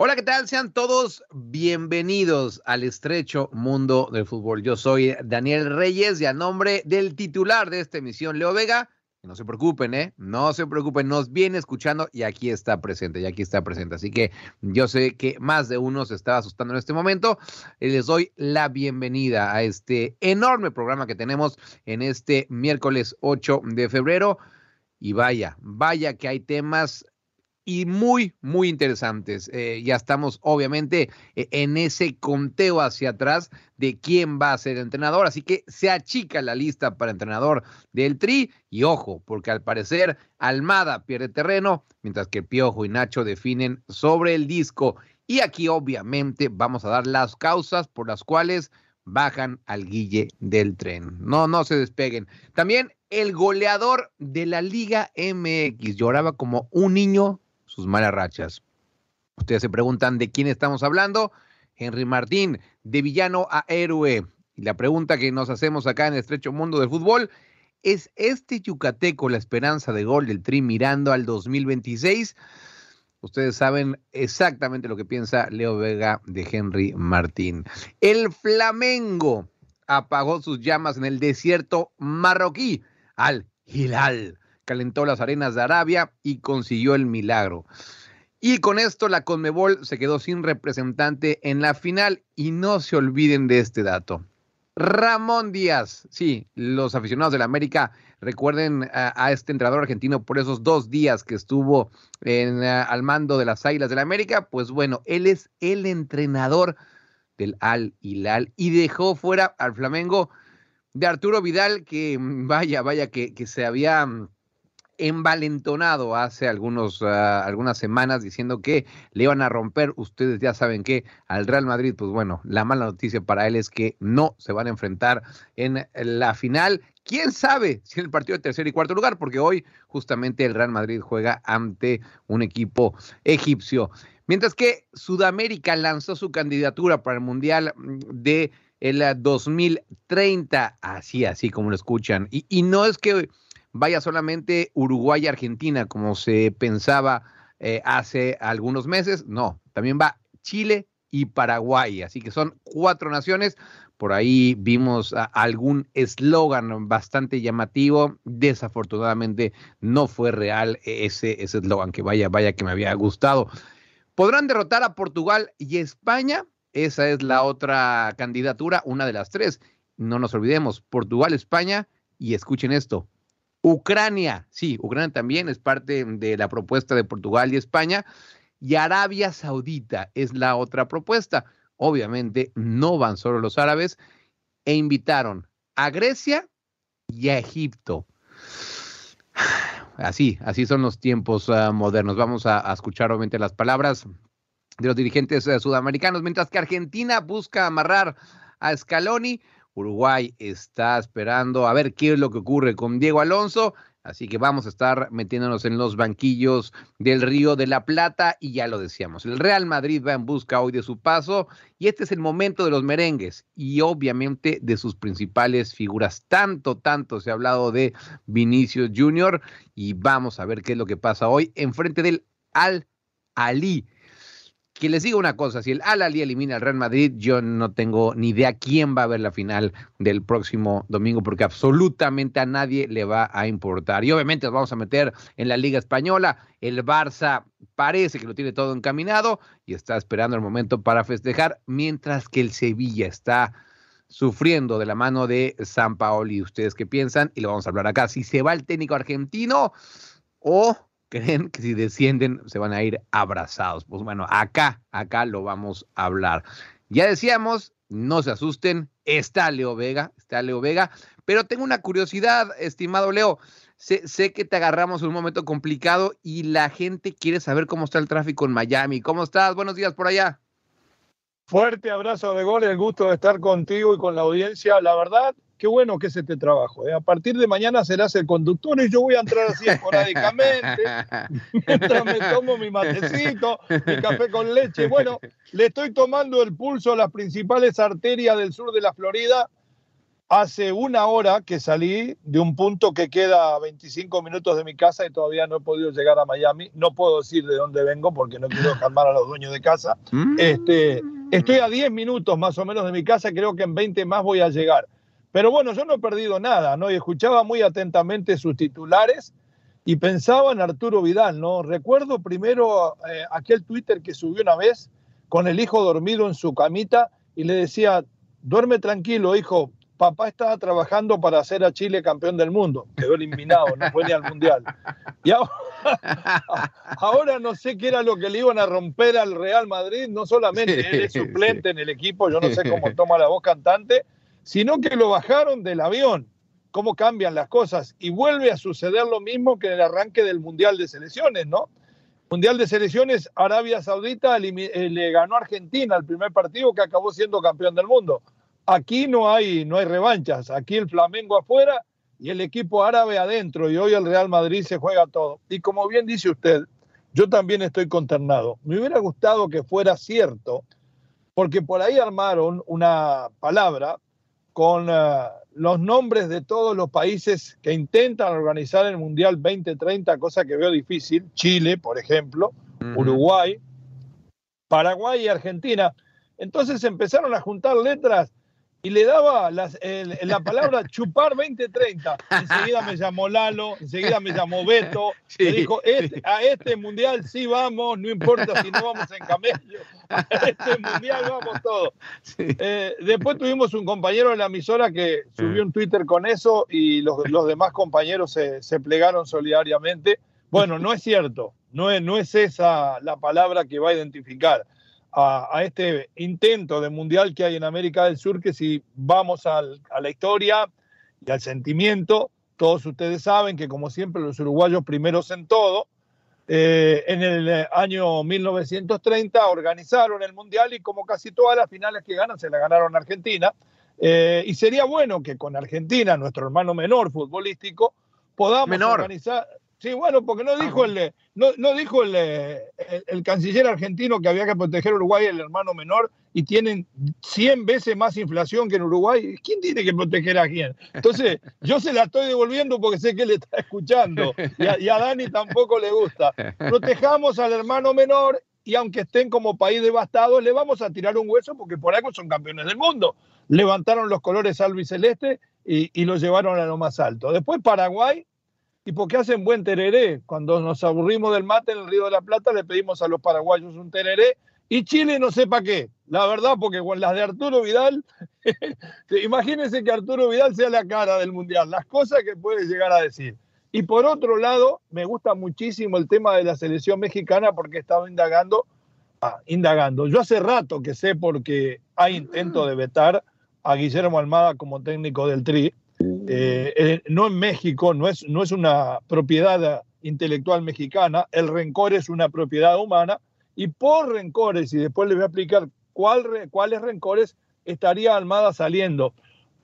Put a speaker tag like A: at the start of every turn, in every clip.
A: Hola, ¿qué tal? Sean todos bienvenidos al estrecho mundo del fútbol. Yo soy Daniel Reyes y a nombre del titular de esta emisión, Leo Vega, no se preocupen, ¿eh? No se preocupen, nos viene escuchando y aquí está presente, y aquí está presente. Así que yo sé que más de uno se estaba asustando en este momento. Les doy la bienvenida a este enorme programa que tenemos en este miércoles 8 de febrero. Y vaya, vaya que hay temas y muy, muy interesantes. Eh, ya estamos obviamente e, en ese conteo hacia atrás de quién va a ser entrenador, así que se achica la lista para entrenador del Tri y ojo, porque al parecer Almada pierde terreno, mientras que Piojo y Nacho definen sobre el disco. Y aquí obviamente vamos a dar las causas por las cuales bajan al guille del tren. No, no se despeguen. También el goleador de la Liga MX lloraba como un niño sus malas rachas. Ustedes se preguntan de quién estamos hablando. Henry Martín, de villano a héroe. Y la pregunta que nos hacemos acá en el estrecho mundo del fútbol, ¿es este yucateco la esperanza de gol del Tri mirando al 2026? Ustedes saben exactamente lo que piensa Leo Vega de Henry Martín. El Flamengo apagó sus llamas en el desierto marroquí al Hilal calentó las arenas de Arabia y consiguió el milagro. Y con esto la Conmebol se quedó sin representante en la final y no se olviden de este dato. Ramón Díaz, sí, los aficionados de la América recuerden a, este entrenador argentino por esos dos días que estuvo al mando de las Águilas de la América, pues bueno, él es el entrenador del Al Hilal y dejó fuera al Flamengo de Arturo Vidal, que vaya, vaya, que, que se había envalentonado hace algunos, ah, algunas semanas diciendo que le iban a romper, ustedes ya saben que al Real Madrid, pues bueno, la mala noticia para él es que no se van a enfrentar en la final. ¿Quién sabe si en el partido de tercer y cuarto lugar? Porque hoy justamente el Real Madrid juega ante un equipo egipcio. Mientras que Sudamérica lanzó su candidatura para el Mundial de el 2030, así, así como lo escuchan. Y, y no es que vaya solamente Uruguay y Argentina, como se pensaba eh, hace algunos meses. No, también va Chile y Paraguay. Así que son cuatro naciones. Por ahí vimos algún eslogan bastante llamativo. Desafortunadamente no fue real ese eslogan que vaya, vaya que me había gustado. ¿Podrán derrotar a Portugal y España? Esa es la otra candidatura, una de las tres. No nos olvidemos, Portugal, España y escuchen esto, Ucrania, sí, Ucrania también es parte de la propuesta de Portugal y España. Y Arabia Saudita es la otra propuesta. Obviamente no van solo los árabes e invitaron a Grecia y a Egipto. Así, así son los tiempos uh, modernos. Vamos a, escuchar obviamente las palabras de los dirigentes uh, sudamericanos, mientras que Argentina busca amarrar a Scaloni. Uruguay está esperando a ver qué es lo que ocurre con Diego Alonso. Así que vamos a estar metiéndonos en los banquillos del Río de la Plata y ya lo decíamos. El Real Madrid va en busca hoy de su paso y este es el momento de los merengues y obviamente de sus principales figuras. Tanto, tanto se ha hablado de Vinicius Junior y vamos a ver qué es lo que pasa hoy en frente del Al Ali que les diga una cosa, si el Al Ali elimina al Real Madrid, yo no tengo ni idea quién va a ver la final del próximo domingo, porque absolutamente a nadie le va a importar. Y obviamente nos vamos a meter en la Liga Española. El Barça parece que lo tiene todo encaminado y está esperando el momento para festejar, mientras que el Sevilla está sufriendo de la mano de San Paoli. ¿Ustedes qué piensan? Y lo vamos a hablar acá. Si se va el técnico argentino o creen que si descienden se van a ir abrazados. Pues bueno, acá, acá lo vamos a hablar. Ya decíamos, no se asusten, está Leo Vega, está Leo Vega, pero tengo una curiosidad, estimado Leo. Sé, sé, que te agarramos en un momento complicado y la gente quiere saber cómo está el tráfico en Miami. ¿Cómo estás? Buenos días por allá.
B: Fuerte abrazo de gol, el gusto de estar contigo y con la audiencia. La verdad, qué bueno que es este trabajo. ¿eh? A partir de mañana serás el conductor y yo voy a entrar así esporádicamente, mientras me tomo mi matecito, mi café con leche. Bueno, le estoy tomando el pulso a las principales arterias del sur de la Florida. Hace una hora que salí de un punto que queda a 25 minutos de mi casa y todavía no he podido llegar a Miami. No puedo decir de dónde vengo porque no quiero calmar a los dueños de casa.
A: Mm.
B: Este, estoy a 10 minutos más o menos de mi casa, creo que en 20 más voy a llegar. Pero bueno, yo no he perdido nada, ¿no? Y escuchaba muy atentamente sus titulares y pensaba en Arturo Vidal, ¿no? Recuerdo primero eh, aquel Twitter que subió una vez con el hijo dormido en su camita y le decía, duerme tranquilo, hijo, papá estaba trabajando para hacer a Chile campeón del mundo. Quedó eliminado, no fue ni al mundial. Y ahora, ahora no sé qué era lo que le iban a romper al Real Madrid, no solamente él es suplente en el equipo, yo no sé cómo toma la voz cantante, sino que lo bajaron del avión. Cómo cambian las cosas. Y vuelve a suceder lo mismo que en el arranque del Mundial de Selecciones, ¿no? Mundial de Selecciones, Arabia Saudita eh, le ganó a Argentina el primer partido que acabó siendo campeón del mundo. Aquí no hay, no hay revanchas. Aquí el Flamengo afuera y el equipo árabe adentro. Y hoy el Real Madrid se juega todo. Y como bien dice usted, yo también estoy consternado. Me hubiera gustado que fuera cierto, porque por ahí armaron una palabra con eh, los nombres de todos los países que intentan organizar el Mundial 2030, cosa que veo difícil. Chile, por ejemplo. Uruguay, Paraguay y Argentina. Entonces empezaron a juntar letras y le daba las- el- la palabra chupar 2030. Enseguida me llamó Lalo, enseguida me llamó Beto,
A: Sí,
B: me dijo, "Este- a este mundial sí vamos, no importa si no vamos en camello, a este mundial vamos todos.
A: Sí.
B: Eh, después tuvimos un compañero de la emisora que subió un Twitter con eso y los, los demás compañeros se, se plegaron solidariamente. Bueno, no es cierto, no es, no es esa la palabra que va a identificar a, a este intento de mundial que hay en América del Sur, que si vamos al- a la historia y al sentimiento, todos ustedes saben que como siempre los uruguayos primeros en todo, eh, en el eh, año 1930 organizaron el Mundial y como casi todas las finales que ganan se la ganaron a Argentina. Eh, y sería bueno que con Argentina, nuestro hermano menor futbolístico, podamos
A: Menor.
B: organizar... Sí, bueno, porque no dijo, el, eh, no, no dijo el, eh, el, el canciller argentino que había que proteger a Uruguay, el hermano menor, y tienen 100 veces más inflación que en Uruguay. ¿Quién tiene que proteger a quién? Entonces, yo se la estoy devolviendo porque sé que él está escuchando y a, y a Dani tampoco le gusta. Protejamos al hermano menor y aunque estén como país devastado, le vamos a tirar un hueso porque por algo son campeones del mundo. Levantaron los colores albo y celeste y, y los llevaron a lo más alto. Después Paraguay, y porque hacen buen tereré. Cuando nos aburrimos del mate en el Río de la Plata, le pedimos a los paraguayos un tereré. Y Chile no sepa qué. La verdad, porque con las de Arturo Vidal, imagínense que Arturo Vidal sea la cara del Mundial, las cosas que puede llegar a decir. Y por otro lado, me gusta muchísimo el tema de la selección mexicana porque he estado indagando, ah, indagando. Yo hace rato que sé porque hay intento de vetar a Guillermo Almada como técnico del Tri. Eh, eh, no en México, no es, no es una propiedad intelectual mexicana, el rencor es una propiedad humana y por rencores, y después les voy a explicar cuáles rencores estaría Almada saliendo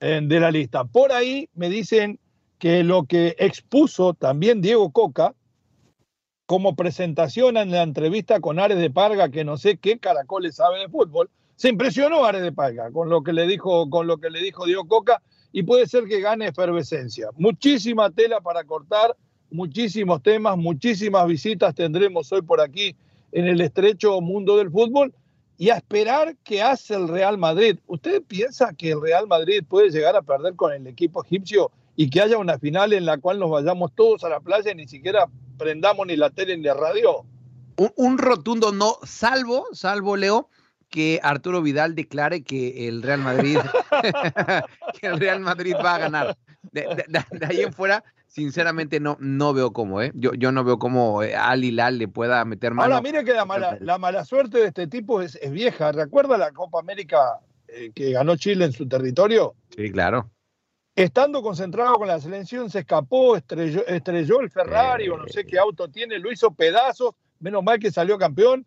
B: eh, de la lista. Por ahí me dicen que lo que expuso también Diego Coca como presentación en la entrevista con Ares de Parga, que no sé qué caracoles sabe de fútbol, se impresionó Ares de Parga con lo que le dijo, con lo que le dijo Diego Coca y puede ser que gane efervescencia. Muchísima tela para cortar, muchísimos temas, muchísimas visitas tendremos hoy por aquí en el estrecho mundo del fútbol y a esperar qué hace el Real Madrid. ¿Usted piensa que el Real Madrid puede llegar a perder con el equipo egipcio y que haya una final en la cual nos vayamos todos a la playa y ni siquiera prendamos ni la tele ni la radio?
A: Un, un rotundo no, salvo, salvo Leo, que Arturo Vidal declare que el Real Madrid, que el Real Madrid va a ganar. De, de- de- de ahí en fuera, sinceramente no, no veo cómo, ¿eh? Yo, yo no veo cómo eh, Al Hilal le pueda meter mano.
B: Ahora, mire que la mala, la mala suerte de este tipo es, es vieja. ¿Recuerda la Copa América eh, que ganó Chile en su territorio?
A: Sí, claro.
B: Estando concentrado con la selección, se escapó, estrelló, estrelló el Ferrari o no sé qué auto tiene, lo hizo pedazos, menos mal que salió campeón.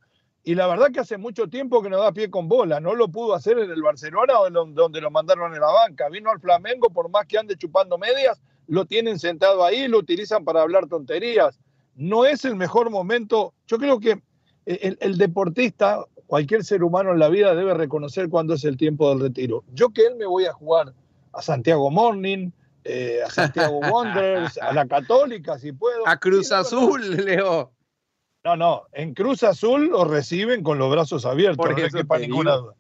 B: Y la verdad que hace mucho tiempo que no da pie con bola, no lo pudo hacer en el Barcelona o en donde lo mandaron en la banca. Vino al Flamengo, por más que ande chupando medias, lo tienen sentado ahí, lo utilizan para hablar tonterías. No es el mejor momento. Yo creo que el, el deportista, cualquier ser humano en la vida debe reconocer cuándo es el tiempo del retiro. Yo que él me voy a jugar a Santiago Morning, eh, a Santiago Wanderers, a la Católica, si puedo.
A: A Cruz Azul, Leo.
B: No, no, en Cruz Azul lo reciben con los brazos abiertos,
A: Por
B: no quepa ninguna duda.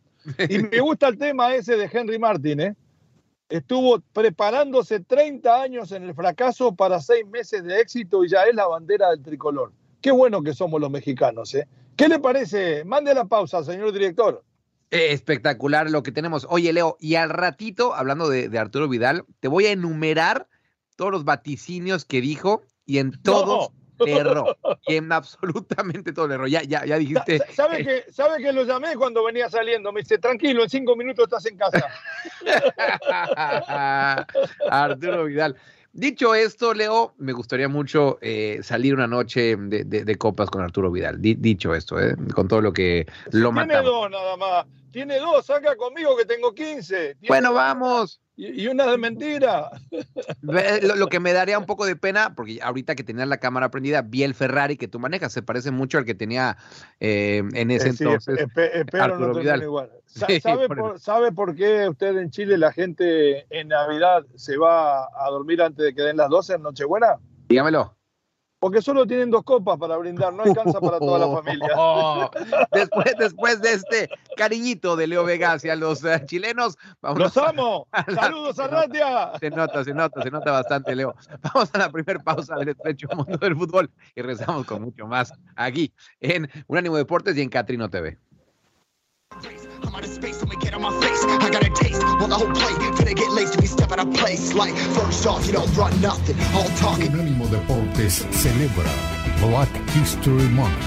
B: Y me gusta el tema ese de Henry Martin, ¿eh? Estuvo preparándose 30 años en el fracaso para seis meses de éxito y ya es la bandera del tricolor. Qué bueno que somos los mexicanos, ¿eh? ¿Qué le parece? Mande la pausa, señor director.
A: Eh, Espectacular lo que tenemos. Oye, Leo, y al ratito, hablando de, de Arturo Vidal, te voy a enumerar todos los vaticinios que dijo y en todos le erró. Y en absolutamente todo le erró. Ya, ya, ya dijiste.
B: sa- ¿Sabe que, ¿Sabe que lo llamé cuando venía saliendo? Me dice, tranquilo, en cinco minutos estás en casa.
A: Arturo Vidal. Dicho esto, Leo, me gustaría mucho eh, salir una noche de, de- de copas con Arturo Vidal. Di- dicho esto, eh, con todo lo que lo
B: Tiene
A: matamos.
B: dos nada más. Tiene dos, saca conmigo que tengo 15. Tiene
A: Bueno, vamos.
B: Y, una de mentira.
A: Lo, lo que me daría un poco de pena, porque ahorita que tenías la cámara prendida, vi el Ferrari que tú manejas, se parece mucho al que tenía eh, en ese
B: Eh, sí,
A: entonces.
B: espe- espero no
A: Vidal.
B: igual. Sa-
A: Sí,
B: ¿Sabe,
A: por
B: por, ¿Sabe por qué usted en Chile la gente en Navidad se va a dormir antes de que den las 12 en Nochebuena?
A: Dígamelo.
B: Porque solo tienen dos copas para brindar, no alcanza para toda la familia.
A: después, después de este cariñito de Leo Vega hacia los eh, chilenos, vamos
B: ¡Los amo! ¡Saludos a Ratia!
A: Se nota, se nota, se nota bastante, Leo. Vamos a la primera pausa del estrecho mundo del fútbol y regresamos con mucho más aquí en Unánimo Deportes y en Catrino TV.
C: I'm out of space, so get on my face. I got a taste. Well, the whole play, finna get laced if you step out of place. Like, first off, you don't run nothing. All talking.
D: Unánimo Deportes celebra Black History Month,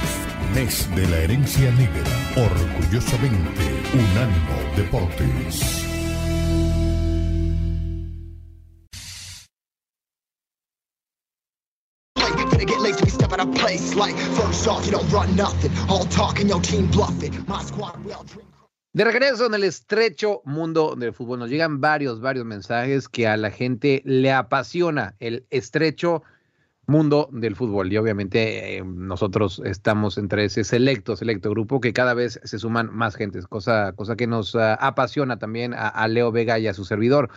D: mes de la herencia negra. Orgullosamente, Unánimo Deportes.
C: Get laced if you step out of place. Like, first off, you don't run nothing. All talking, your team bluffing. My squad, we all drink.
A: De regreso en el estrecho mundo del fútbol, nos llegan varios, varios mensajes que a la gente le apasiona el estrecho mundo del fútbol. Y obviamente eh, nosotros estamos entre ese selecto, selecto grupo que cada vez se suman más gentes, cosa, cosa que nos ah, apasiona también a, Leo Vega y a su servidor.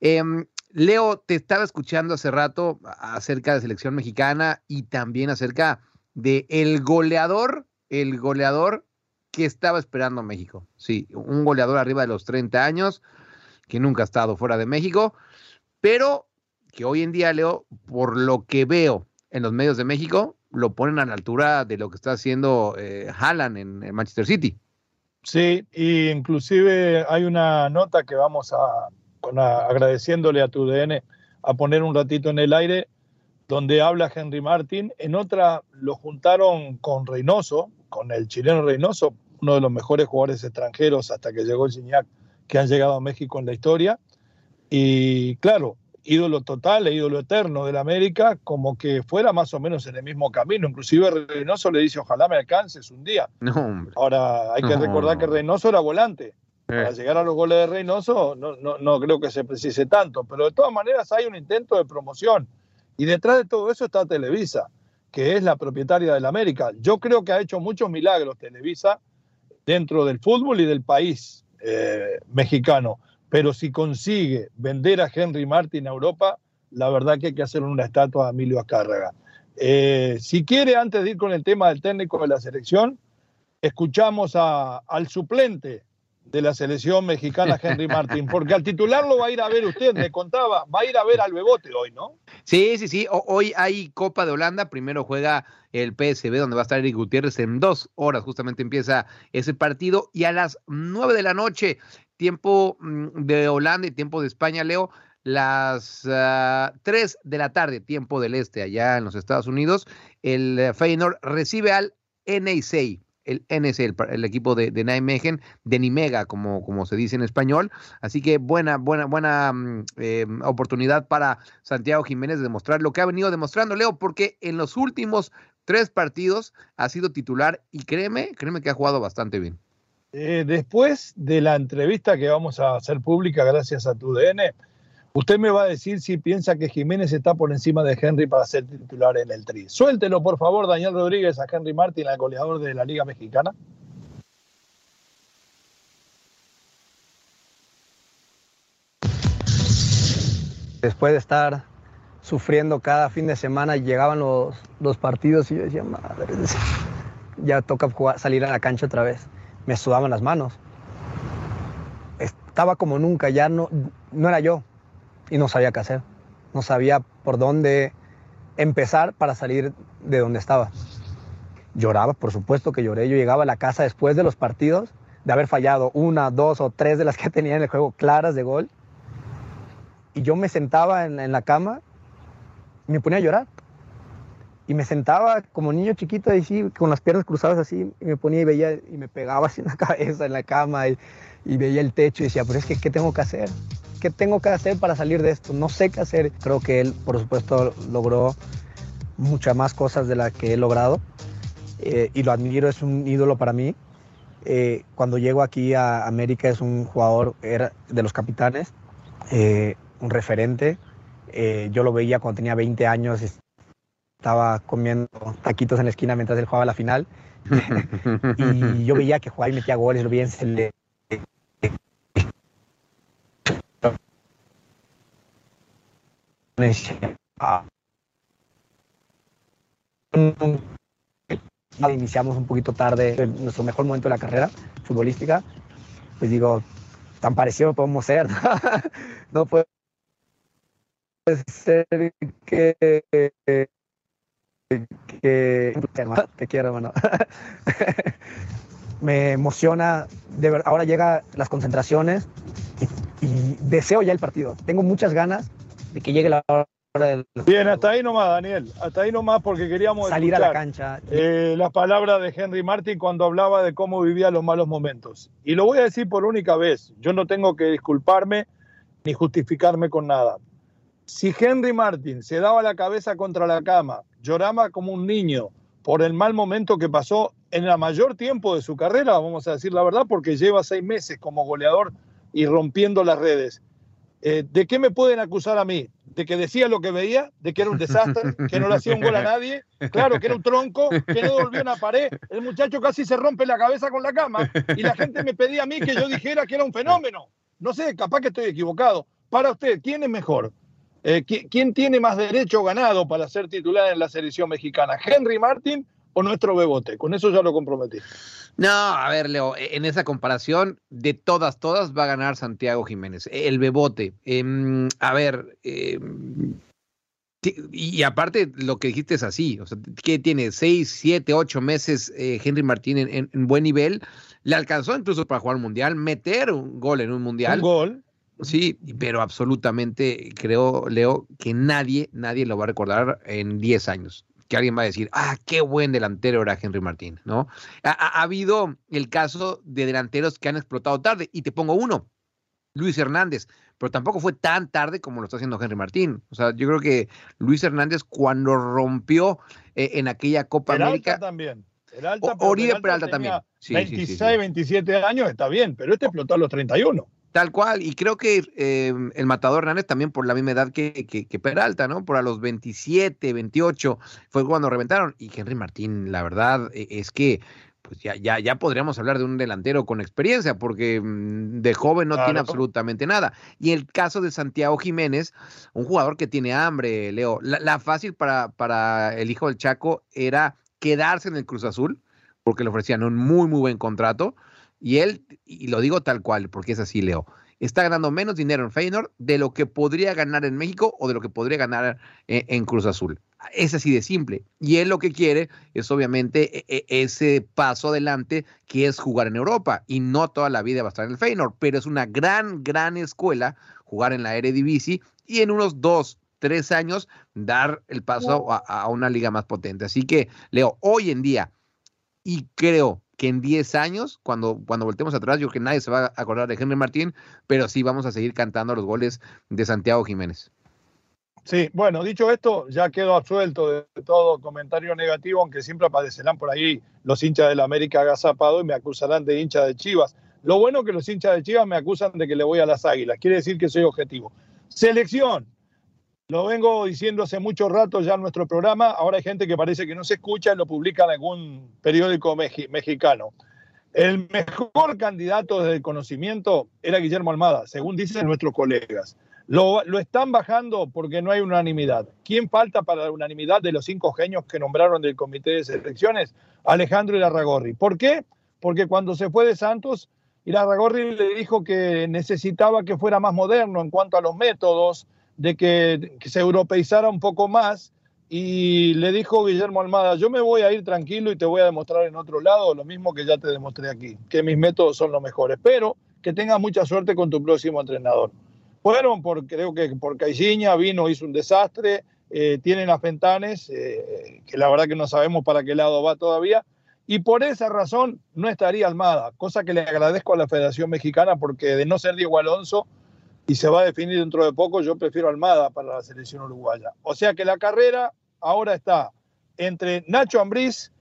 A: Em, Leo, te estaba escuchando hace rato acerca de selección mexicana y también acerca de el goleador, el goleador que estaba esperando México. Sí, un goleador arriba de los 30 años, que nunca ha estado fuera de México, pero que hoy en día, Leo, por lo que veo en los medios de México, lo ponen a la altura de lo que está haciendo eh, Haaland en, Manchester City.
B: Sí, y inclusive hay una nota que vamos a, a- agradeciéndole a tu DN, a poner un ratito en el aire, donde habla Henry Martin. En otra lo juntaron con Reynoso, con el chileno Reynoso, uno de los mejores jugadores extranjeros hasta que llegó Gignac, que han llegado a México en la historia. Y claro, ídolo total e ídolo eterno del América, como que fuera más o menos en el mismo camino. Inclusive Reynoso le dice, ojalá me alcances un día.
A: No, hombre.
B: Ahora hay que
A: No.
B: recordar que Reynoso era volante. Para llegar a los goles de Reynoso no, no, no creo que se precise tanto, pero de todas maneras hay un intento de promoción. Y detrás de todo eso está Televisa, que es la propietaria del América. Yo creo que ha hecho muchos milagros Televisa dentro del fútbol y del país eh, mexicano. Pero si consigue vender a Henry Martin a Europa, la verdad que hay que hacer una estatua a Emilio Azcárraga. Eh, si quiere, antes de ir con el tema del técnico de la selección, escuchamos al suplente de la selección mexicana, Henry Martin, porque al titular lo va a ir a ver usted, me contaba, va a ir a ver al Bebote hoy, ¿no?
A: Sí, sí, sí. Hoy hay Copa de Holanda. Primero juega el PSV, donde va a estar Eric Gutiérrez en dos horas. Justamente empieza ese partido. Y a las nueve de la noche, tiempo mm, de Holanda y tiempo de España, Leo, las ah, tres de la tarde, tiempo del este, allá en los Estados Unidos, el eh, Feyenoord recibe al NEC. El NEC, el, equipo de, de de Nimega, como, como se dice en español. Así que buena, buena, buena mm, eh, oportunidad para Santiago Jiménez de demostrar lo que ha venido demostrando Leo, porque en los últimos tres partidos, ha sido titular y créeme, créeme que ha jugado bastante bien.
B: Eh, después de la entrevista que vamos a hacer pública gracias a tu DN, usted me va a decir si piensa que Jiménez está por encima de Henry para ser titular en el Tri. Suéltelo, por favor, Daniel Rodríguez, a Henry Martin, al goleador de la Liga Mexicana.
E: Después de estar sufriendo cada fin de semana, llegaban los, partidos y yo decía, madre, ya toca salir a la cancha otra vez. Me sudaban las manos. Estaba como nunca, ya no, no era yo y no sabía qué hacer. No sabía por dónde empezar para salir de donde estaba. Lloraba, por supuesto que lloré. Yo llegaba a la casa después de los partidos, de haber fallado una, dos o tres de las que tenía en el juego claras de gol y yo me sentaba en, la cama y me ponía a llorar. Y me sentaba como niño chiquito así, con las piernas cruzadas así, y me ponía y veía y me pegaba así en la cabeza, en la cama, y, veía el techo y decía, pero es que, ¿qué tengo que hacer? ¿Qué tengo que hacer para salir de esto? No sé qué hacer. Creo que él, por supuesto, logró muchas más cosas de las que he logrado. Eh, y lo admiro, es un ídolo para mí. Eh, cuando llego aquí a América es un jugador era de los capitanes. Eh, un referente. Eh, yo lo veía cuando tenía 20 años, estaba comiendo taquitos en la esquina mientras él jugaba la final. y yo veía que jugaba y metía goles, lo veía en Iniciamos un poquito tarde, nuestro mejor momento de la carrera futbolística. Pues digo, tan parecido podemos ser. no puede ser que, te quiero, hermano. Me emociona, de ver, ahora llega las concentraciones y, deseo ya el partido. Tengo muchas ganas de que llegue la hora del...
B: Bien, hasta ahí nomás, Daniel. Hasta ahí nomás porque queríamos
E: salir a la cancha.
B: Eh, las palabras de Henry Martin cuando hablaba de cómo vivía los malos momentos. Y lo voy a decir por única vez. Yo no tengo que disculparme ni justificarme con nada. Si Henry Martin se daba la cabeza contra la cama, lloraba como un niño por el mal momento que pasó en el mayor tiempo de su carrera, vamos a decir la verdad, porque lleva seis meses como goleador y rompiendo las redes. Eh, ¿De qué me pueden acusar a mí? ¿De que decía lo que veía? ¿De que era un desastre? ¿Que no le hacía un gol a nadie? Claro, que era un tronco, que no devolvió una pared. El muchacho casi se rompe la cabeza con la cama y la gente me pedía a mí que yo dijera que era un fenómeno. No sé, capaz que estoy equivocado. Para usted, ¿quién es mejor? Eh, ¿Quién tiene más derecho ganado para ser titular en la selección mexicana? ¿Henry Martin o nuestro Bebote? Con eso ya lo comprometí.
A: No, a ver, Leo, e, en esa comparación, de todas, todas va a ganar Santiago Jiménez, el Bebote. Em, a ver, em, y aparte lo que dijiste es así, o sea, que tiene seis, siete, ocho meses eh, Henry Martín en, en, buen nivel, le alcanzó incluso para jugar un mundial, meter un gol en un mundial.
B: Un gol.
A: Sí, pero absolutamente creo, Leo, que nadie, nadie lo va a recordar en 10 años. Que alguien va a decir, ah, qué buen delantero era Henry Martín, ¿no? Ha, habido el caso de delanteros que han explotado tarde, y te pongo uno, Luis Hernández, pero tampoco fue tan tarde como lo está haciendo Henry Martín. O sea, yo creo que Luis Hernández cuando rompió eh, en aquella Copa
B: Peralta
A: América...
B: también.
A: Peralta, Oribe Peralta, también.
B: Sí, 26, 27 años, está bien, pero este explotó a los 31.
A: Tal cual, y creo que eh, el matador Hernández también por la misma edad que, que, Peralta, ¿no? Por a los 27, 28 fue cuando reventaron. Y Henry Martín, la verdad e, es que pues ya, ya, ya podríamos hablar de un delantero con experiencia, porque mm, de joven no tiene absolutamente nada. Y el caso de Santiago Jiménez, un jugador que tiene hambre, Leo. La, la fácil para, para el hijo del Chaco era quedarse en el Cruz Azul, porque le ofrecían un muy, muy buen contrato y él, y lo digo tal cual, porque es así, Leo, está ganando menos dinero en Feyenoord de lo que podría ganar en México o de lo que podría ganar en, en Cruz Azul. Es así de simple. Y él lo que quiere es obviamente e, e, ese paso adelante que es jugar en Europa. Y no toda la vida va a estar en el Feyenoord, pero es una gran, gran escuela jugar en la Eredivisie y en unos dos, tres años dar el paso a, a una liga más potente. Así que, Leo, hoy en día, y creo que en 10 años, cuando, cuando voltemos atrás, yo creo que nadie se va a acordar de Henry Martín, pero sí vamos a seguir cantando los goles de Santiago Jiménez.
B: Sí, bueno, dicho esto, ya quedo absuelto de todo comentario negativo, aunque siempre aparecerán por ahí los hinchas de la América agazapado y me acusarán de hincha de Chivas. Lo bueno es que los hinchas de Chivas me acusan de que le voy a las águilas, quiere decir que soy objetivo. Selección, lo vengo diciendo hace mucho rato ya en nuestro programa, ahora hay gente que parece que no se escucha y lo publica en algún periódico mexicano. El mejor candidato desde el conocimiento era Guillermo Almada, según dicen nuestros colegas. Lo, lo, están bajando porque no hay unanimidad. ¿Quién falta para la unanimidad de los cinco genios que nombraron del comité de selecciones? Alejandro Irarragorri. ¿Por qué? Porque cuando se fue de Santos, Irarragorri le dijo que necesitaba que fuera más moderno en cuanto a los métodos, de que, se europeizara un poco más y le dijo Guillermo Almada, yo me voy a ir tranquilo y te voy a demostrar en otro lado lo mismo que ya te demostré aquí, que mis métodos son los mejores, pero que tengas mucha suerte con tu próximo entrenador. Fueron por, creo que por Caixinha, vino, hizo un desastre, eh, tienen a Fentanes, eh, que la verdad que no sabemos para qué lado va todavía, y por esa razón no estaría Almada, cosa que le agradezco a la Federación Mexicana porque de no ser Diego Alonso, y se va a definir dentro de poco, yo prefiero Almada para la selección uruguaya. O sea que la carrera ahora está entre Nacho Ambriz,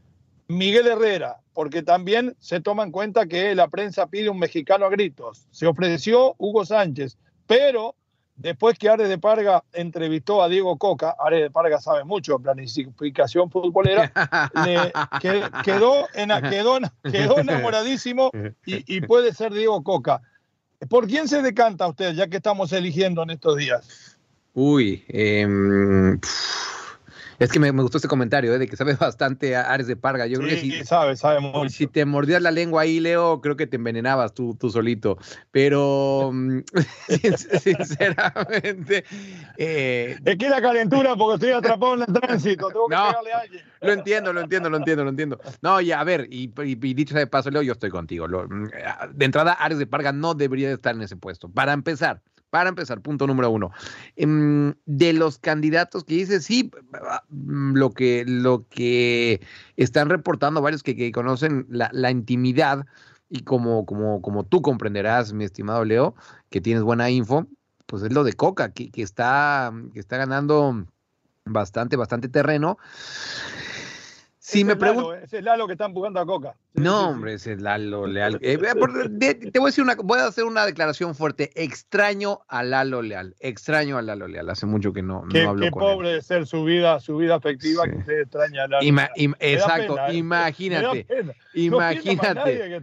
B: Miguel Herrera, porque también se toma en cuenta que la prensa pide un mexicano a gritos. Se ofreció Hugo Sánchez, pero después que Ares de Parga entrevistó a Diego Coca, Ares de Parga sabe mucho de planificación futbolera, quedó, enamoradísimo y, y, puede ser Diego Coca. ¿Por quién se decanta usted, ya que estamos eligiendo en estos días?
A: Uy, eh, es que me, gustó este comentario, ¿eh? de que sabe bastante a Ares de Parga. Yo creo que
B: si, sabe, sabe mucho.
A: Si te mordías la lengua ahí, Leo, creo que te envenenabas tú, tú solito. Pero, mm, sinceramente.
B: Eh, es que la calentura, porque estoy atrapado en el tránsito. Tengo que pegarle a alguien.
A: Lo entiendo, lo entiendo, lo entiendo, lo entiendo. No, ya, a ver, y, dicho sea de paso, Leo, yo estoy contigo. Mm, de entrada, Ares de Parga no debería estar en ese puesto. Para empezar. Para empezar, punto número uno. Em, de los candidatos que dice, sí, mm, lo que, lo que están reportando varios que, conocen la, intimidad y como, como, como tú comprenderás, mi estimado Leo, que tienes buena info, pues es lo de Coca, que, que está, que está ganando bastante, bastante terreno.
B: Si me pregunto. Ese es Lalo que está empujando a Coca.
A: no, hombre, ese es Lalo Leal. Eh, te voy a decir una, voy a hacer una declaración fuerte. Extraño a Lalo Leal. Extraño a Lalo Leal. Hace mucho que no,
B: qué,
A: no hablo
B: qué pobre de ser su vida, su vida afectiva que se extraña a Lalo.
A: exacto, ¿eh? imagínate. Imagínate.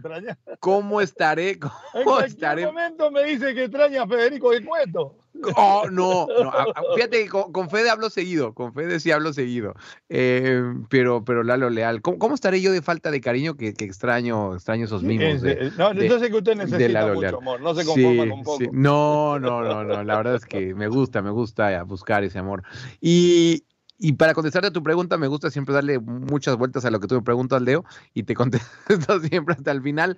A: ¿Cómo estaré? ¿Cómo
B: en
A: estaré?
B: momento me dice que extraña a Federico de Cueto.
A: Oh, no, no. Fíjate que con, Fede hablo seguido, con Fede sí hablo seguido. Eh, pero, pero Lalo Leal, ¿cómo, estaré yo de falta de cariño que, extraño, extraño esos mimos?
B: no, yo sé que usted necesita mucho amor, no se conforma con poco.
A: No, no, no, no. La verdad es que me gusta, me gusta buscar ese amor. Y, y para contestarte a tu pregunta, me gusta siempre darle muchas vueltas a lo que tú me preguntas, Leo, y te contesto siempre hasta el final.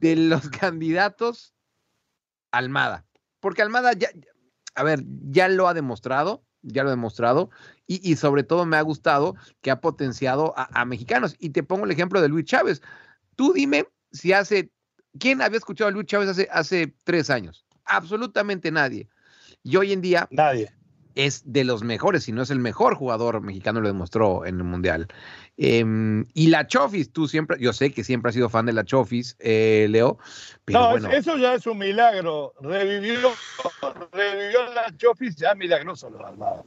A: De los candidatos, Almada porque Almada ya, a ver, ya lo ha demostrado, ya lo ha demostrado, y, sobre todo me ha gustado que ha potenciado a, mexicanos. Y te pongo el ejemplo de Luis Chávez. Tú dime si hace, ¿quién había escuchado a Luis Chávez hace, hace tres años? Absolutamente nadie. Y hoy en día,
B: nadie
A: es de los mejores, si no es el mejor jugador mexicano, lo demostró en el Mundial. Em, y la Chofis, tú siempre, yo sé que siempre has sido fan de la Chofis, eh, Leo.
B: no, eso ya es un milagro. Revivió, revivió la Chofis, ya milagroso lo armado.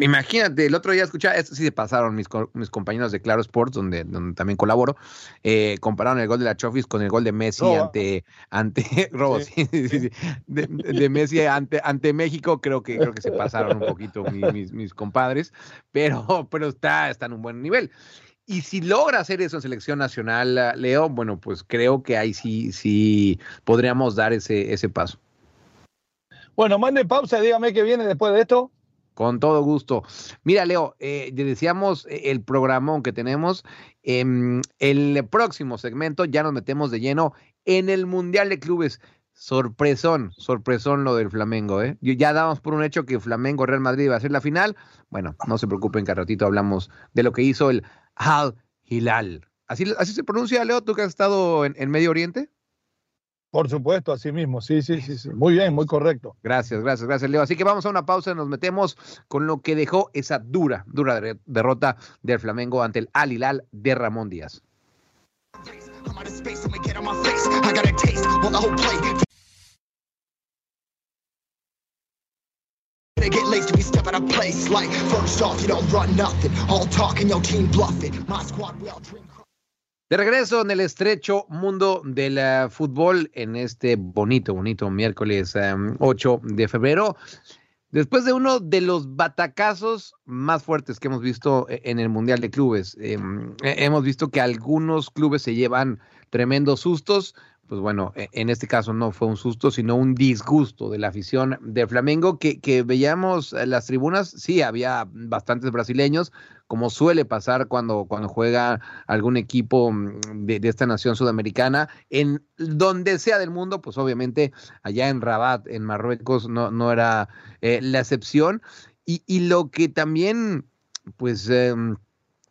A: Imagínate, el otro día escuchaba, esto sí se pasaron mis, mis compañeros de Claro Sports, donde, donde también colaboro, eh, compararon el gol de la Chofis con el gol de Messi ante, ante de, Messi ante, ante México, creo que, creo que se pasaron un poquito mis, mis, compadres, pero, pero está, está en un buen nivel. Y si logra hacer eso en selección nacional, Leo, bueno, pues creo que ahí sí, sí podríamos dar ese, ese paso.
B: Bueno, mande pausa dígame qué viene después de esto.
A: Con todo gusto. Mira, Leo, eh, decíamos eh, el programón que tenemos. En el próximo segmento ya nos metemos de lleno en el Mundial de Clubes. Sorpresón, sorpresón lo del Flamengo, ¿eh? Ya damos por un hecho que Flamengo Real Madrid va a ser la final. Bueno, no se preocupen que al ratito hablamos de lo que hizo el Al Hilal. ¿Así, así se pronuncia, Leo, tú que has estado en Medio Oriente?
B: Por supuesto, así mismo, sí, sí, sí, sí. Muy bien, muy correcto.
A: Gracias, gracias, gracias, Leo. Así que vamos a una pausa y nos metemos con lo que dejó esa dura, dura derrota del Flamengo ante el Al Hilal de Ramón Díaz. De regreso en el estrecho mundo del uh, fútbol en este bonito, bonito miércoles um, 8 de febrero. Después de uno de los batacazos más fuertes que hemos visto e, en el Mundial de Clubes, eh, hemos visto que algunos clubes se llevan tremendos sustos pues bueno, e, en este caso no fue un susto, sino un disgusto de la afición de Flamengo, que, que veíamos las tribunas, sí, había bastantes brasileños, como suele pasar cuando, cuando juega algún equipo mm, de, esta nación sudamericana, en donde sea del mundo, pues obviamente allá en Rabat, en Marruecos, no, no era eh, la excepción. Y, y, lo que también, pues, em,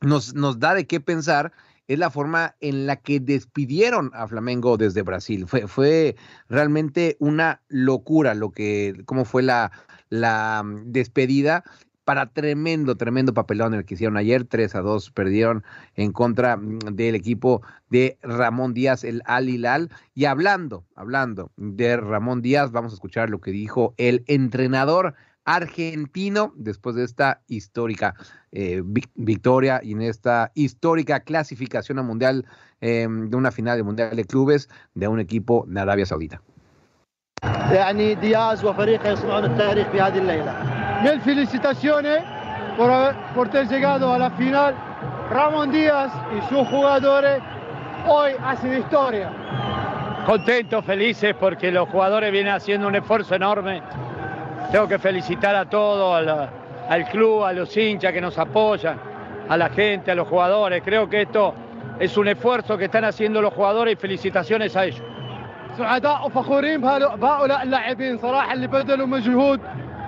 A: nos, nos da de qué pensar es la forma en la que despidieron a Flamengo desde Brasil. Fue, fue realmente una locura lo que, cómo fue la, la mm, despedida para tremendo, tremendo papelón el que hicieron ayer. 3 a 2 perdieron en contra mm, del equipo de Ramón Díaz, el Al Hilal. Y hablando, hablando de Ramón Díaz, vamos a escuchar lo que dijo el entrenador argentino después de esta histórica eh, victoria y en esta histórica clasificación a mundial eh, de una final de mundial de clubes de un equipo de Arabia Saudita.
F: يعني دياز وفريقه يصنعون التاريخ في هذه الليله.
G: Mil felicitaciones por, por ter llegado a la final. Ramón Díaz y sus jugadores hoy hacen historia.
H: Contentos, felices porque los jugadores vienen haciendo un esfuerzo enorme tengo que felicitar a todos, al club, a los hinchas que nos apoyan, a la gente, a los jugadores. Creo que esto es un esfuerzo que están haciendo los jugadores y felicitaciones a ellos.
G: سعداء وفخورين بهؤلاء اللاعبين صراحه اللي بذلوا مجهود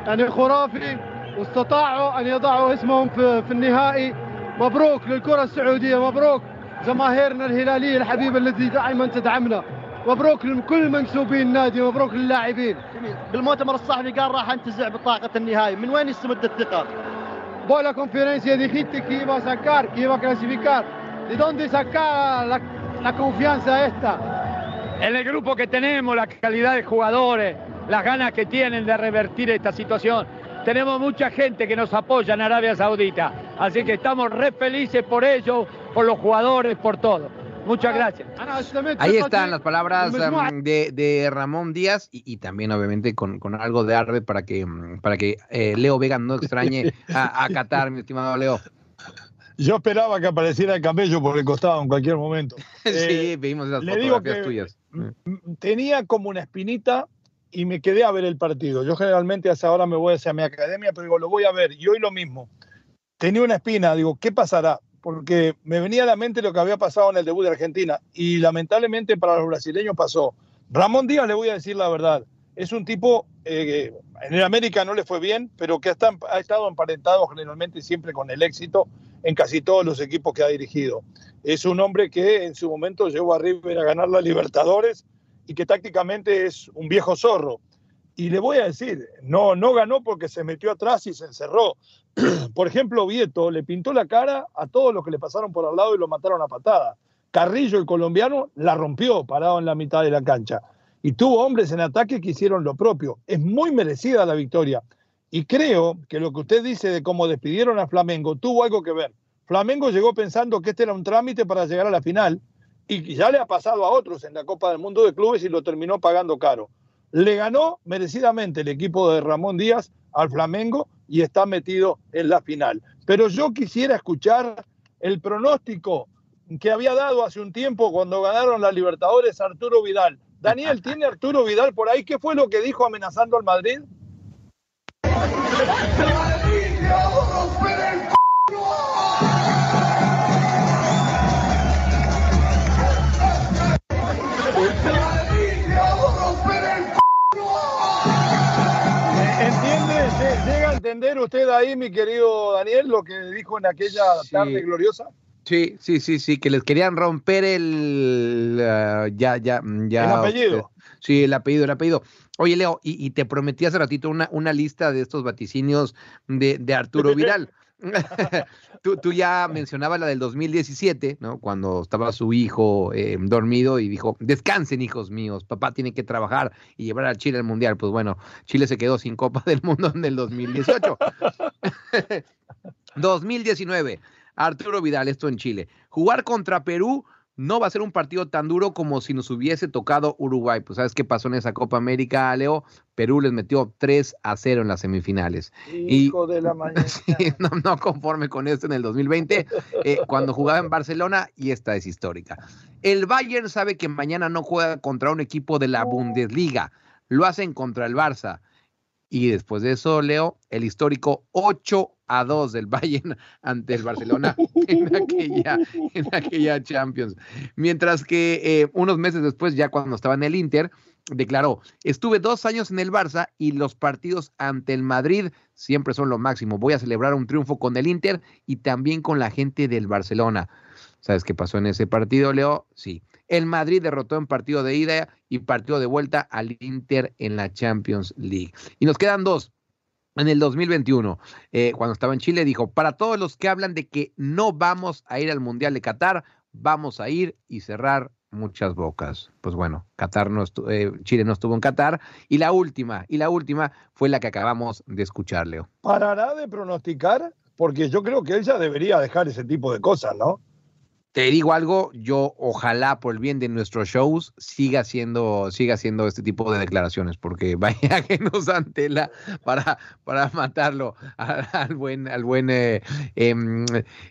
G: يعني خرافي واستطاعوا ان يضعوا اسمهم في, في النهائي مبروك للكره السعوديه مبروك جماهيرنا الهلاليه الحبيبه التي دائما تدعمنا مبروك لكل منسوبين النادي مبروك للاعبين
F: بالمؤتمر الصحفي قال راح انتزع بطاقه النهائي من وين يستمد الثقه
G: Poi la conferencia dijiste que iba a sacar, que iba a clasificar. ¿De dónde saca la, la confianza esta?
H: En el grupo que tenemos, la calidad de jugadores, las ganas que tienen de revertir esta situación. Tenemos mucha gente que nos apoya en Arabia Saudita, así que estamos re felices por ellos, por los jugadores, por todo. Muchas gracias.
A: Ahí están las palabras um, de, Ramón Díaz y, también obviamente con, algo de arde para que, um, para que eh, Leo Vega no extrañe a, Qatar, mi estimado Leo.
B: Yo esperaba que apareciera el camello por el costado en cualquier momento.
A: sí, eh, vimos esas fotografías tuyas.
B: Tenía como una espinita y me quedé a ver el partido. Yo generalmente a esa hora me voy hacia mi academia, pero digo, lo voy a ver. Y hoy lo mismo. Tenía una espina, digo, ¿qué pasará? Porque me venía a la mente lo que había pasado en el debut de Argentina y lamentablemente para los brasileños pasó. Ramón Díaz, le voy a decir la verdad, es un tipo eh, en el América no le fue bien, pero que ha estado emparentado generalmente siempre con el éxito en casi todos los equipos que ha dirigido. Es un hombre que en su momento llevó a River a ganar la Libertadores y que tácticamente es un viejo zorro. Y le voy a decir, no, no ganó porque se metió atrás y se encerró. por ejemplo, Vieto le pintó la cara a todos los que le pasaron por al lado y lo mataron a patada. Carrillo, el colombiano, la rompió parado en la mitad de la cancha. Y tuvo hombres en ataque que hicieron lo propio. Es muy merecida la victoria. Y creo que lo que usted dice de cómo despidieron a Flamengo tuvo algo que ver. Flamengo llegó pensando que este era un trámite para llegar a la final y ya le ha pasado a otros en la Copa del Mundo de Clubes y lo terminó pagando caro. Le ganó merecidamente el equipo de Ramón Díaz al Flamengo y está metido en la final. Pero yo quisiera escuchar el pronóstico que había dado hace un tiempo cuando ganaron la Libertadores Arturo Vidal. Daniel, ¿tiene Arturo Vidal por ahí? ¿Qué fue lo que dijo amenazando al Madrid? Entender usted ahí, mi querido Daniel, lo que dijo en aquella tarde gloriosa?
A: Sí, sí, sí, sí, que les querían romper el uh, ya, ya, ya.
B: El apellido.
A: Sí, el apellido, el apellido. Oye, Leo, y, te prometí hace ratito una, una lista de estos vaticinios de, de Arturo Vidal. tú, ya mencionabas la del 2017, ¿no? Cuando estaba su hijo eh, dormido y dijo, descansen hijos míos, papá tiene que trabajar y llevar a Chile al Mundial. Pues bueno, Chile se quedó sin Copa del Mundo en el 2018. 2019, Arturo Vidal, esto en Chile. Jugar contra Perú no va a ser un partido tan duro como si nos hubiese tocado Uruguay. Pues sabes qué pasó en esa Copa América, Leo. Perú les metió 3 a 0 en las semifinales.
B: Hijo de la mañana.
A: no, conforme con esto en el 2020, eh, cuando jugaba en Barcelona, y esta es histórica. El Bayern sabe que mañana no juega contra un equipo de la Bundesliga, lo hacen contra el Barça. Y después de eso, Leo, el histórico 8 a 2 del Bayern ante el Barcelona en aquella, en aquella Champions. Mientras que eh, unos meses después, ya cuando estaba en el Inter, declaró, estuve dos años en el Barça y los partidos ante el Madrid siempre son lo máximo. Voy a celebrar un triunfo con el Inter y también con la gente del Barcelona. ¿Sabes qué pasó en ese partido, Leo? Sí. El Madrid derrotó en partido de ida y partido de vuelta al Inter en la Champions League. Y nos quedan dos. En el 2021, eh, cuando estaba en Chile, dijo, para todos los que hablan de que no vamos a ir al Mundial de Qatar, vamos a ir y cerrar muchas bocas. Pues bueno, Qatar no eh, Chile no estuvo en Qatar. Y la última, y la última fue la que acabamos de escuchar, Leo.
B: ¿Parará de pronosticar? Porque yo creo que él ya debería dejar ese tipo de cosas, ¿no?
A: Te digo algo, yo ojalá por el bien de nuestros shows siga haciendo, siga haciendo este tipo de declaraciones, porque vaya que nos dan tela para, para matarlo al buen, al buen eh, em,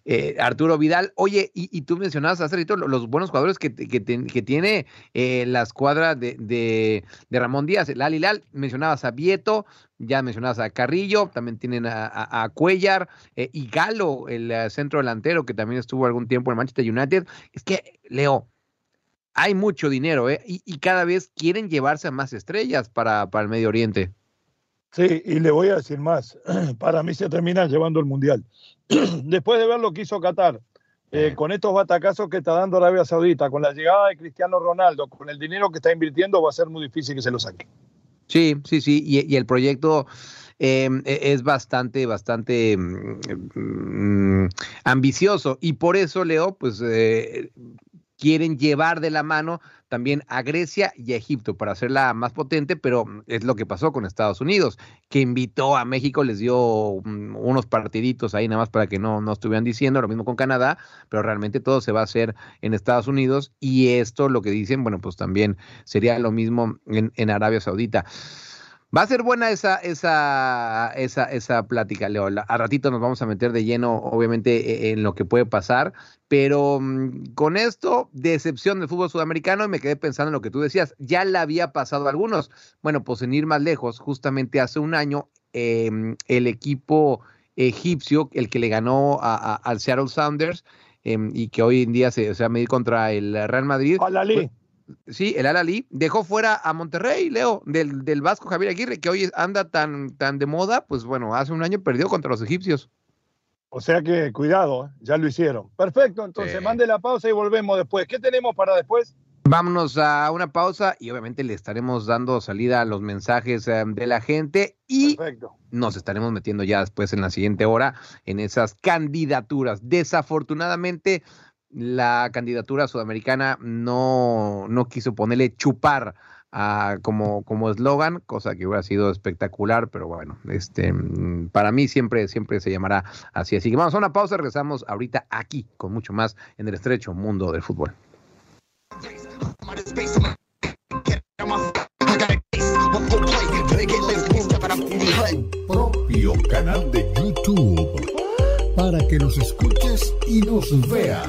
A: eh, Arturo Vidal. Oye, y, tú mencionabas hace los buenos jugadores que, que, tiene eh, la escuadra de, de, Ramón Díaz, el Alilal, mencionabas a Vieto, ya mencionabas a Carrillo, también tienen a, Cuellar eh, y Galo, el eh, centro delantero que también estuvo algún tiempo en Manchester United. Es que, Leo, hay mucho dinero ¿eh? y, cada vez quieren llevarse a más estrellas para, para el Medio Oriente.
B: Sí, y le voy a decir más. Para mí se termina llevando el Mundial. Después de ver lo que hizo Qatar, eh, con estos batacazos que está dando Arabia Saudita, con la llegada de Cristiano Ronaldo, con el dinero que está invirtiendo, va a ser muy difícil que se lo saque.
A: Sí, sí, sí, y, el proyecto em, e, es bastante, bastante mm, ambicioso y por eso, Leo, pues eh, quieren llevar de la mano también a Grecia y a Egipto para hacerla más potente, pero es lo que pasó con Estados Unidos, que invitó a México, les dio mm, unos partiditos ahí nada más para que no, no estuvieran diciendo, lo mismo con Canadá, pero realmente todo se va a hacer en Estados Unidos y esto, lo que dicen, bueno, pues también sería lo mismo en, en Arabia Saudita. Va a ser buena esa, esa, esa, esa plática, Leo. A ratito nos vamos a meter de lleno, obviamente, e, en lo que puede pasar, pero mm, con esto, decepción del fútbol sudamericano, y me quedé pensando en lo que tú decías. Ya le había pasado a algunos. Bueno, pues en ir más lejos, justamente hace un año, em, el equipo egipcio, el que le ganó al Seattle Sounders, em, y que hoy en día se, se va a medir contra el Real Madrid.
B: Al
A: Sí, el Al-Ali dejó fuera a Monterrey, Leo, del, del Vasco Javier Aguirre, que hoy anda tan, tan de moda, pues bueno, hace un año perdió contra los egipcios.
B: O sea que cuidado, ¿eh? ya lo hicieron. Perfecto, entonces mande la pausa y volvemos después. ¿Qué tenemos para después?
A: Vámonos a una pausa y obviamente le estaremos dando salida a los mensajes eh, de la gente y nos estaremos metiendo ya después en la siguiente hora en esas candidaturas. Desafortunadamente, la candidatura sudamericana no, no quiso ponerle chupar a, como como eslogan, cosa que hubiera sido espectacular, pero bueno, este mm, para mí siempre siempre se llamará así. Así que vamos a una pausa, regresamos ahorita aquí con mucho más en el estrecho mundo del fútbol.
D: para que nos escuches y nos veas.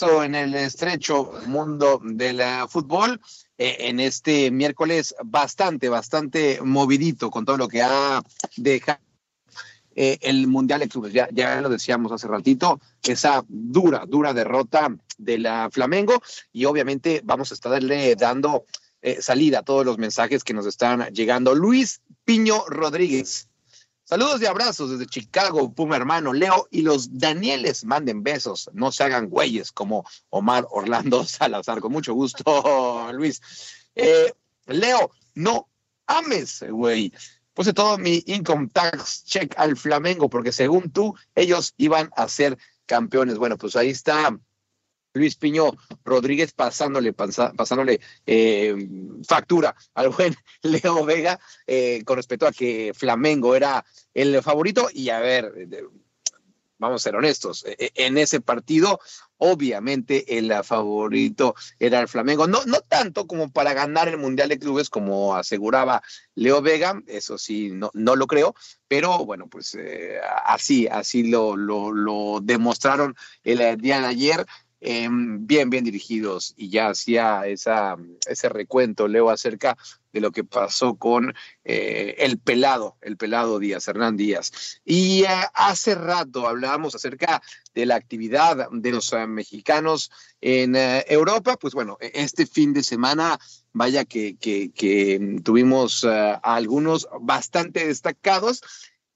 D: en
A: el estrecho mundo del fútbol eh, en este miércoles bastante, bastante movidito con todo lo que ha dejado eh, el Mundial de ya lo decíamos hace ratito, esa dura, dura derrota de la Flamengo y obviamente vamos a estarle dando eh, salida a todos los mensajes que nos están llegando. Luis Piño Rodríguez Saludos y abrazos desde Chicago, Puma hermano Leo y los Danieles manden besos, no se hagan güeyes como Omar Orlando Salazar. Con mucho gusto, Luis. Eh, Leo, no ames, güey. Puse todo mi income tax check al Flamengo porque según tú, ellos iban a ser campeones. Bueno, pues ahí está Luis Piño Rodríguez pasándole, pasándole eh, factura al buen Leo Vega eh, con respecto a que Flamengo era el favorito. Y a ver, vamos a ser honestos, e, e, en ese partido obviamente el favorito era el Flamengo. No, no tanto como para ganar el Mundial de Clubes como aseguraba Leo Vega, eso sí, no, no lo creo, pero bueno, pues eh, así, así lo, lo demostraron el día de ayer. Em, bien, bien dirigidos y ya hacía esa, ese recuento, Leo, acerca de lo que pasó con eh, el pelado, el pelado Díaz, Hernán Díaz. Y eh, hace rato hablábamos acerca de la actividad de los eh, mexicanos en Europa, pues bueno, e-, este fin de semana, vaya que, que, que tuvimos algunos bastante destacados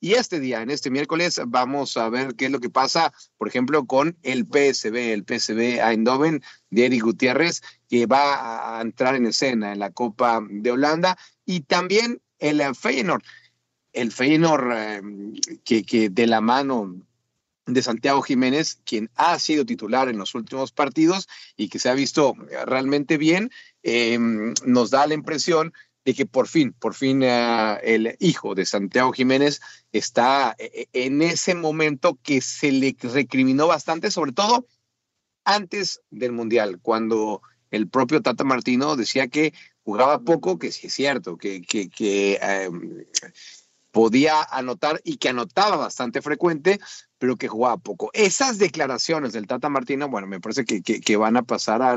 A: y este día, en este miércoles, vamos a ver qué es lo que pasa, por ejemplo, con el PSB, el PSB Eindhoven de Eric Gutiérrez, que va a entrar en escena en la Copa de Holanda, y también el Feyenoord, el Feyenoord eh, que, de la mano de Santiago Jiménez, quien ha sido titular en los últimos partidos y que se ha visto realmente bien, eh, nos da la impresión de que por fin, por fin eh, el hijo de Santiago Jiménez está eh, eh, en ese momento que se le recriminó bastante, sobre todo antes del Mundial, cuando el propio Tata Martino decía que jugaba poco, que sí es cierto, que, em, podía anotar y que anotaba bastante frecuente, pero que jugaba poco. Esas declaraciones del Tata Martino, bueno, me parece que, van a pasar a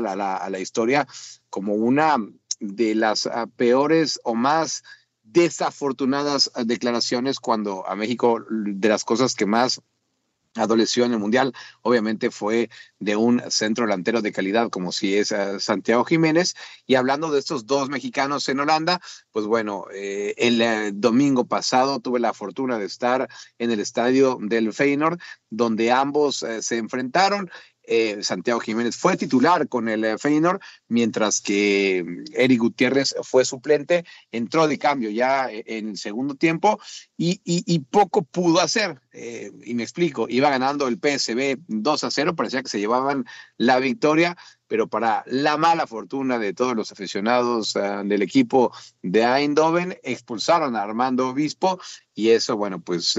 A: la historia como una de las ah, peores o más desafortunadas ah, declaraciones cuando a México de las cosas que más adoleció en el Mundial, obviamente fue de un centro delantero de calidad como si es ah, Santiago Jiménez. Y hablando de estos dos mexicanos en Holanda, pues bueno, eh, el eh, domingo pasado tuve la fortuna de estar en el estadio del Feyenoord, donde ambos eh, se enfrentaron eh, Santiago Jiménez fue titular con el eh, Feyenoord, mientras que mm, Eric Gutiérrez fue suplente, entró de cambio ya eh, en el segundo tiempo y, poco pudo hacer. y me explico, iba ganando el PSB 2 a 0, parecía que se llevaban la victoria, pero para la mala fortuna de todos los aficionados del equipo de Eindhoven, expulsaron a Armando Obispo y eso, bueno, pues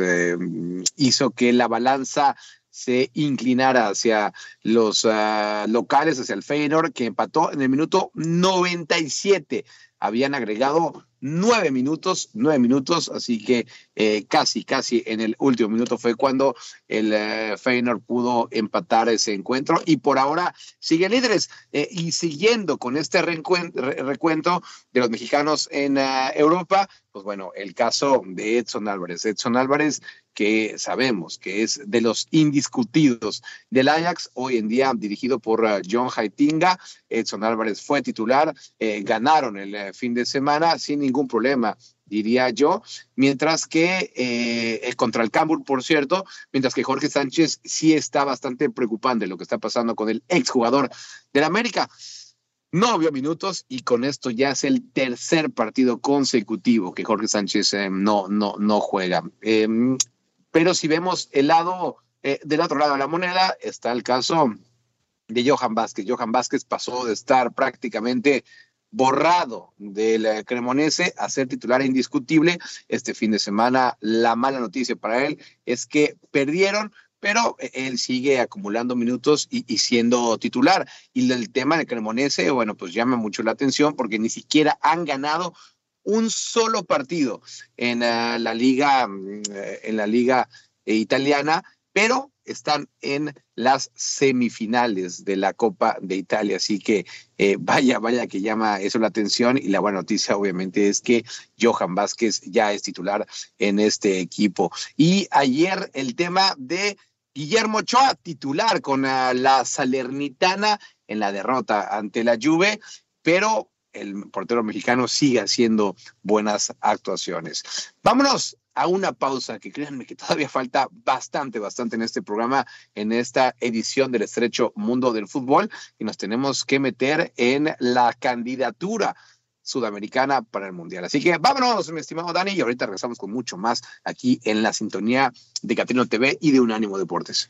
A: hizo que la balanza se inclinara hacia los ah, locales, hacia el Feyenoord, que empató en el minuto 97. Habían agregado nueve minutos, nueve minutos, así que eh, casi, casi en el último minuto fue cuando el eh, pudo empatar ese encuentro y por ahora sigue líderes eh, y siguiendo con este recuento de los mexicanos en ah, Europa, pues bueno, el caso de Edson Álvarez. Edson Álvarez que sabemos que es de los indiscutidos del Ajax, hoy en día dirigido por John Haitinga. Edson Álvarez fue titular, ganaron el fin de semana sin ningún problema, diría yo, mientras que eh, contra el Cambur, por cierto, mientras que Jorge Sánchez sí está bastante preocupante lo que está pasando con el exjugador del América. No vio minutos y con esto ya es el tercer partido consecutivo que Jorge Sánchez eh, no, no, no juega. Em, pero si vemos el lado, eh, del otro lado de la moneda, está el caso de Johan Vázquez. Johan Vázquez pasó de estar prácticamente borrado del Cremonese a ser titular indiscutible. Este fin de semana, la mala noticia para él es que perdieron, pero él sigue acumulando minutos y, siendo titular. Y el tema del Cremonese, bueno, pues llama mucho la atención porque ni siquiera han ganado un solo partido en ah, la liga, mm, en la liga italiana pero están en las semifinales de la Copa de Italia. Así que eh, vaya, vaya que llama eso la atención. Y la buena noticia, obviamente, es que Johan Vázquez ya es titular en este equipo. Y ayer el tema de Guillermo Ochoa, titular con la Salernitana en la derrota ante la Juve, pero el portero mexicano sigue haciendo buenas actuaciones. Vámonos a una pausa, que créanme que todavía falta bastante, bastante en este programa, en esta edición del estrecho mundo del fútbol, y nos tenemos que meter en la candidatura sudamericana para el Mundial. Así que vámonos, mi estimado Dani, y ahorita regresamos con mucho más aquí en la sintonía de Catrino TV y de Unánimo Deportes.